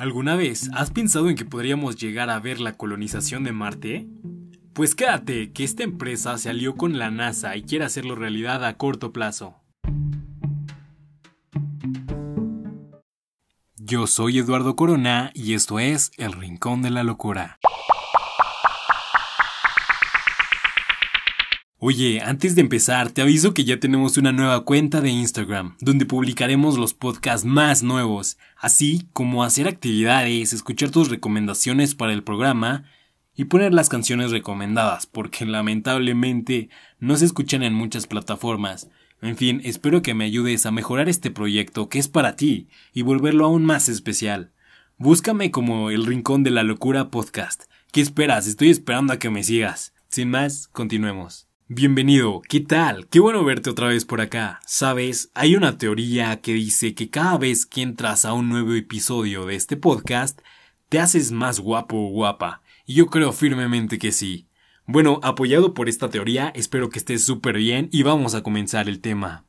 ¿Alguna vez has pensado en que podríamos llegar a ver la colonización de Marte? Pues quédate, que esta empresa se alió con la NASA y quiere hacerlo realidad a corto plazo. Yo soy Eduardo Corona y esto es El Rincón de la Locura. Oye, antes de empezar, te aviso que ya tenemos una nueva cuenta de Instagram, donde publicaremos los podcasts más nuevos, así como hacer actividades, escuchar tus recomendaciones para el programa y poner las canciones recomendadas, porque lamentablemente no se escuchan en muchas plataformas. En fin, espero que me ayudes a mejorar este proyecto que es para ti y volverlo aún más especial. Búscame como El Rincón de la Locura Podcast. ¿Qué esperas? Estoy esperando a que me sigas. Sin más, continuemos. Bienvenido, ¿qué tal? Qué bueno verte otra vez por acá. Sabes, hay una teoría que dice que cada vez que entras a un nuevo episodio de este podcast, te haces más guapo o guapa. Y yo creo firmemente que sí. Bueno, apoyado por esta teoría, espero que estés súper bien y vamos a comenzar el tema.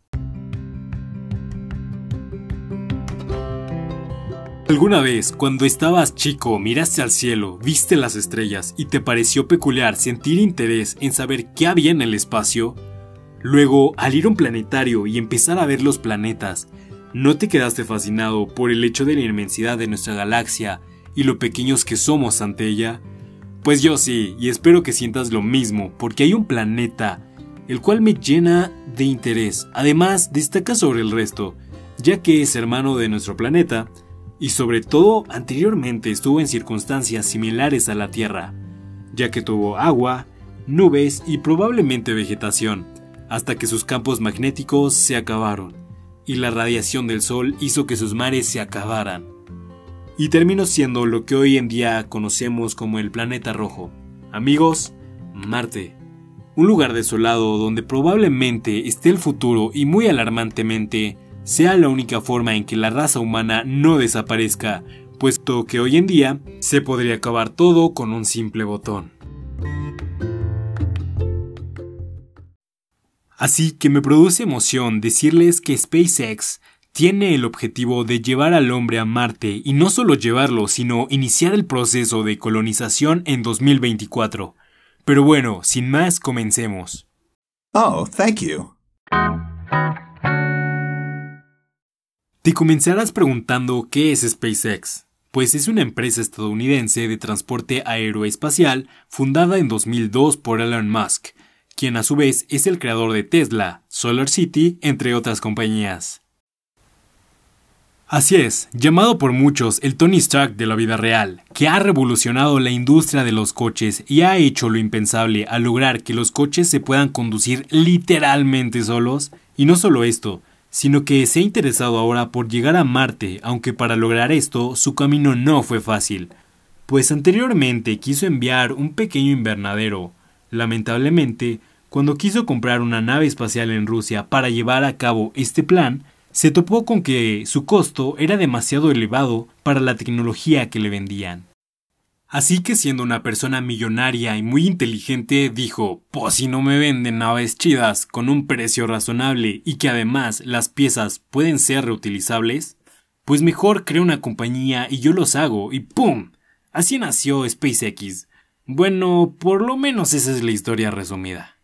¿Alguna vez, cuando estabas chico, miraste al cielo, viste las estrellas y te pareció peculiar sentir interés en saber qué había en el espacio? Luego, al ir a un planetario y empezar a ver los planetas, ¿no te quedaste fascinado por el hecho de la inmensidad de nuestra galaxia y lo pequeños que somos ante ella? Pues yo sí, y espero que sientas lo mismo, porque hay un planeta, el cual me llena de interés. Además, destaca sobre el resto, ya que es hermano de nuestro planeta, y sobre todo anteriormente estuvo en circunstancias similares a la Tierra, ya que tuvo agua, nubes y probablemente vegetación, hasta que sus campos magnéticos se acabaron, y la radiación del Sol hizo que sus mares se acabaran. Y terminó siendo lo que hoy en día conocemos como el planeta rojo. Amigos, Marte. Un lugar desolado donde probablemente esté el futuro y muy alarmantemente sea la única forma en que la raza humana no desaparezca, puesto que hoy en día se podría acabar todo con un simple botón. Así que me produce emoción decirles que SpaceX tiene el objetivo de llevar al hombre a Marte y no solo llevarlo, sino iniciar el proceso de colonización en 2024. Pero bueno, sin más, comencemos. Oh, thank you. Te comenzarás preguntando qué es SpaceX. Pues es una empresa estadounidense de transporte aeroespacial fundada en 2002 por Elon Musk, quien a su vez es el creador de Tesla, Solar City, entre otras compañías. Así es, llamado por muchos el Tony Stark de la vida real, que ha revolucionado la industria de los coches y ha hecho lo impensable al lograr que los coches se puedan conducir literalmente solos. Y no solo esto, sino que se ha interesado ahora por llegar a Marte, aunque para lograr esto su camino no fue fácil, pues anteriormente quiso enviar un pequeño invernadero. Lamentablemente, cuando quiso comprar una nave espacial en Rusia para llevar a cabo este plan, se topó con que su costo era demasiado elevado para la tecnología que le vendían. Así que siendo una persona millonaria y muy inteligente, dijo, pues si no me venden naves chidas con un precio razonable y que además las piezas pueden ser reutilizables, pues mejor creo una compañía y yo los hago y ¡pum! Así nació SpaceX. Bueno, por lo menos esa es la historia resumida.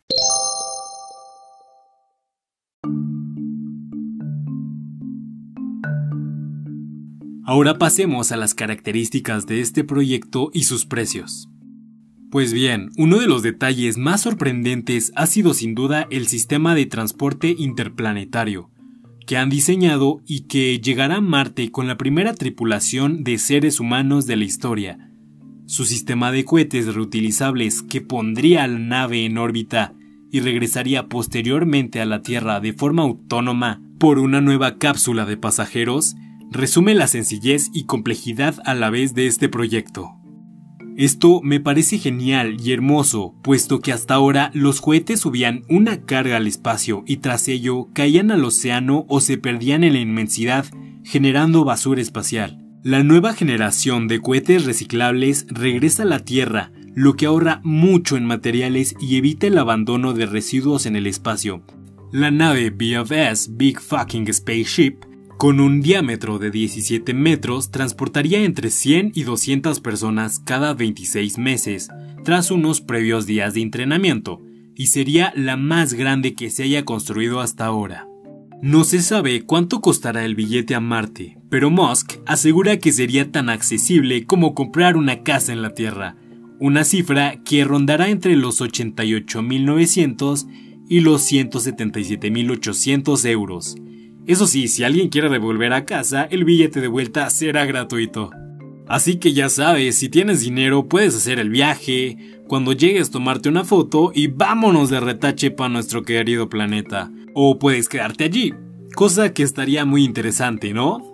Ahora pasemos a las características de este proyecto y sus precios. Pues bien, uno de los detalles más sorprendentes ha sido sin duda el sistema de transporte interplanetario, que han diseñado y que llegará a Marte con la primera tripulación de seres humanos de la historia. Su sistema de cohetes reutilizables que pondría la nave en órbita y regresaría posteriormente a la Tierra de forma autónoma por una nueva cápsula de pasajeros resume la sencillez y complejidad a la vez de este proyecto. Esto me parece genial y hermoso, puesto que hasta ahora los cohetes subían una carga al espacio y tras ello caían al océano o se perdían en la inmensidad, generando basura espacial. La nueva generación de cohetes reciclables regresa a la Tierra, lo que ahorra mucho en materiales y evita el abandono de residuos en el espacio. La nave BFS Big Fucking Spaceship Con un diámetro de 17 metros, transportaría entre 100 y 200 personas cada 26 meses, tras unos previos días de entrenamiento, y sería la más grande que se haya construido hasta ahora. No se sabe cuánto costará el billete a Marte, pero Musk asegura que sería tan accesible como comprar una casa en la Tierra, una cifra que rondará entre los 88.900 y los 177.800 euros. Eso sí, si alguien quiere devolver a casa, el billete de vuelta será gratuito. Así que ya sabes, si tienes dinero puedes hacer el viaje, cuando llegues tomarte una foto y vámonos de retache para nuestro querido planeta. O puedes quedarte allí, cosa que estaría muy interesante, ¿no?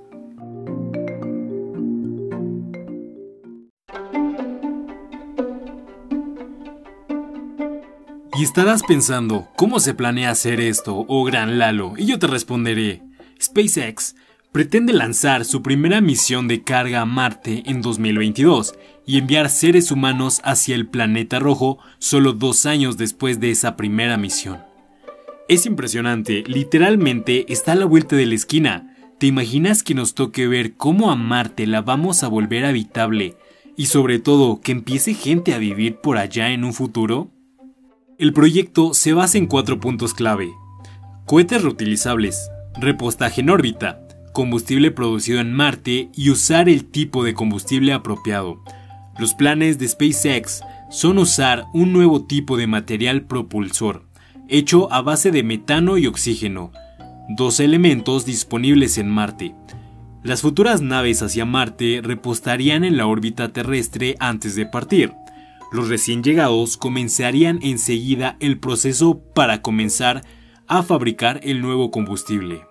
Y estarás pensando, ¿cómo se planea hacer esto, oh gran Lalo? Y yo te responderé, SpaceX pretende lanzar su primera misión de carga a Marte en 2022 y enviar seres humanos hacia el planeta rojo solo dos años después de esa primera misión. Es impresionante, literalmente está a la vuelta de la esquina. ¿Te imaginas que nos toque ver cómo a Marte la vamos a volver habitable y sobre todo que empiece gente a vivir por allá en un futuro? El proyecto se basa en cuatro puntos clave. Cohetes reutilizables, repostaje en órbita, combustible producido en Marte y usar el tipo de combustible apropiado. Los planes de SpaceX son usar un nuevo tipo de material propulsor, hecho a base de metano y oxígeno, dos elementos disponibles en Marte. Las futuras naves hacia Marte repostarían en la órbita terrestre antes de partir. Los recién llegados comenzarían enseguida el proceso para comenzar a fabricar el nuevo combustible.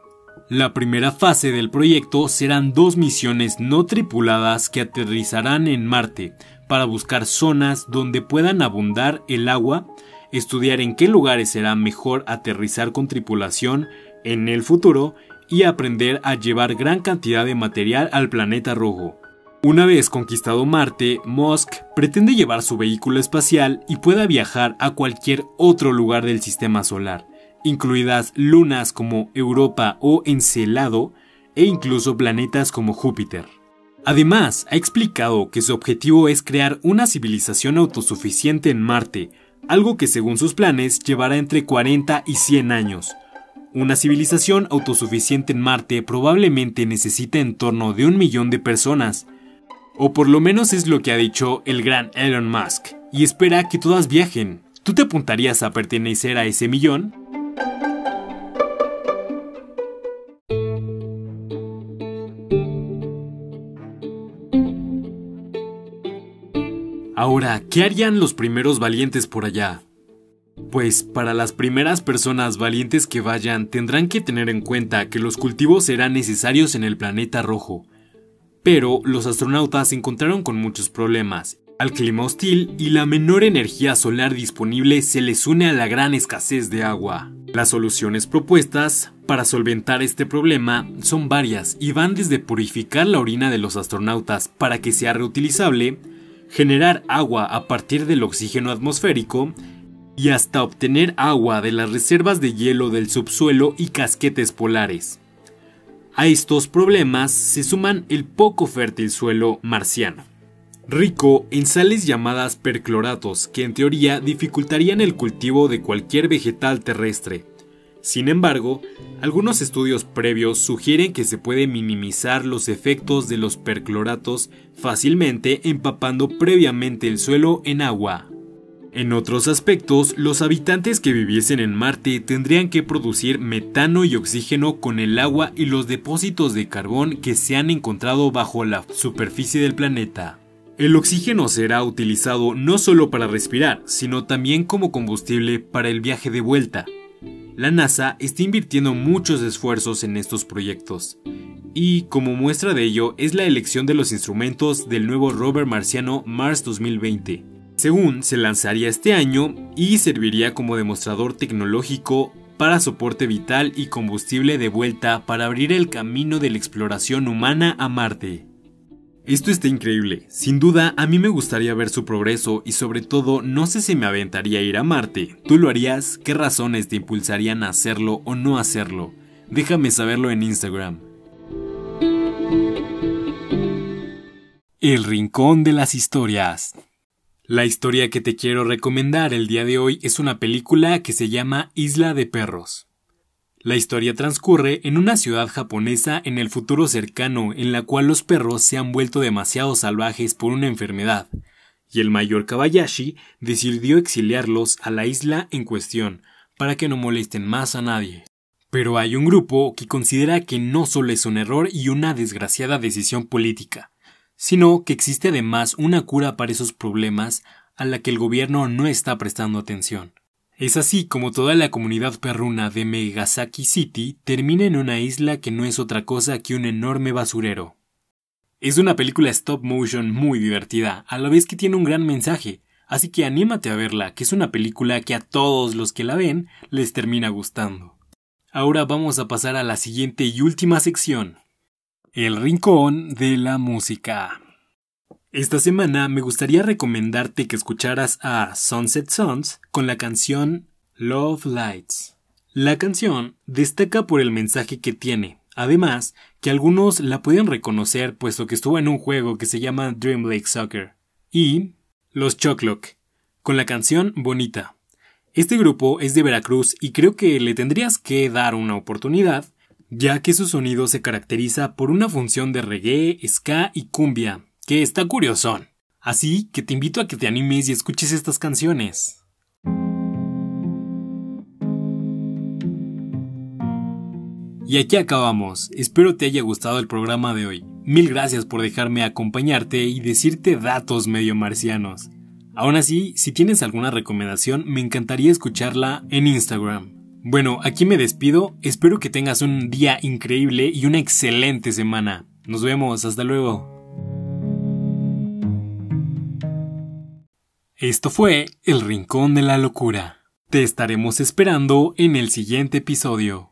La primera fase del proyecto serán dos misiones no tripuladas que aterrizarán en Marte para buscar zonas donde puedan abundar el agua, estudiar en qué lugares será mejor aterrizar con tripulación en el futuro y aprender a llevar gran cantidad de material al planeta rojo. Una vez conquistado Marte, Musk pretende llevar su vehículo espacial y pueda viajar a cualquier otro lugar del sistema solar incluidas lunas como Europa o Encelado e incluso planetas como Júpiter. Además, ha explicado que su objetivo es crear una civilización autosuficiente en Marte, algo que según sus planes llevará entre 40 y 100 años. Una civilización autosuficiente en Marte probablemente necesite en torno de un millón de personas, o por lo menos es lo que ha dicho el gran Elon Musk, y espera que todas viajen. ¿Tú te apuntarías a pertenecer a ese millón? Ahora, ¿qué harían los primeros valientes por allá? Pues para las primeras personas valientes que vayan tendrán que tener en cuenta que los cultivos serán necesarios en el planeta rojo. Pero los astronautas se encontraron con muchos problemas. Al clima hostil y la menor energía solar disponible se les une a la gran escasez de agua. Las soluciones propuestas para solventar este problema son varias y van desde purificar la orina de los astronautas para que sea reutilizable, generar agua a partir del oxígeno atmosférico y hasta obtener agua de las reservas de hielo del subsuelo y casquetes polares. A estos problemas se suman el poco fértil suelo marciano, rico en sales llamadas percloratos que en teoría dificultarían el cultivo de cualquier vegetal terrestre, sin embargo, algunos estudios previos sugieren que se puede minimizar los efectos de los percloratos fácilmente empapando previamente el suelo en agua. En otros aspectos, los habitantes que viviesen en Marte tendrían que producir metano y oxígeno con el agua y los depósitos de carbón que se han encontrado bajo la superficie del planeta. El oxígeno será utilizado no solo para respirar, sino también como combustible para el viaje de vuelta. La NASA está invirtiendo muchos esfuerzos en estos proyectos, y como muestra de ello es la elección de los instrumentos del nuevo rover marciano Mars 2020 según se lanzaría este año y serviría como demostrador tecnológico para soporte vital y combustible de vuelta para abrir el camino de la exploración humana a Marte. Esto está increíble, sin duda a mí me gustaría ver su progreso y sobre todo no sé si me aventaría a ir a Marte, ¿tú lo harías? ¿Qué razones te impulsarían a hacerlo o no hacerlo? Déjame saberlo en Instagram. El Rincón de las Historias la historia que te quiero recomendar el día de hoy es una película que se llama Isla de Perros. La historia transcurre en una ciudad japonesa en el futuro cercano en la cual los perros se han vuelto demasiado salvajes por una enfermedad, y el mayor Kabayashi decidió exiliarlos a la isla en cuestión para que no molesten más a nadie. Pero hay un grupo que considera que no solo es un error y una desgraciada decisión política, sino que existe además una cura para esos problemas a la que el gobierno no está prestando atención. Es así como toda la comunidad perruna de Megasaki City termina en una isla que no es otra cosa que un enorme basurero. Es una película stop motion muy divertida, a la vez que tiene un gran mensaje, así que anímate a verla, que es una película que a todos los que la ven les termina gustando. Ahora vamos a pasar a la siguiente y última sección. El rincón de la música. Esta semana me gustaría recomendarte que escucharas a Sunset Sons con la canción Love Lights. La canción destaca por el mensaje que tiene, además que algunos la pueden reconocer puesto que estuvo en un juego que se llama Dream Lake Soccer. Y Los Choclock, con la canción Bonita. Este grupo es de Veracruz y creo que le tendrías que dar una oportunidad, ya que su sonido se caracteriza por una función de reggae, ska y cumbia, que está curiosón. Así que te invito a que te animes y escuches estas canciones. Y aquí acabamos. Espero te haya gustado el programa de hoy. Mil gracias por dejarme acompañarte y decirte datos medio marcianos. Aún así, si tienes alguna recomendación, me encantaría escucharla en Instagram. Bueno, aquí me despido, espero que tengas un día increíble y una excelente semana. Nos vemos, hasta luego. Esto fue El Rincón de la Locura. Te estaremos esperando en el siguiente episodio.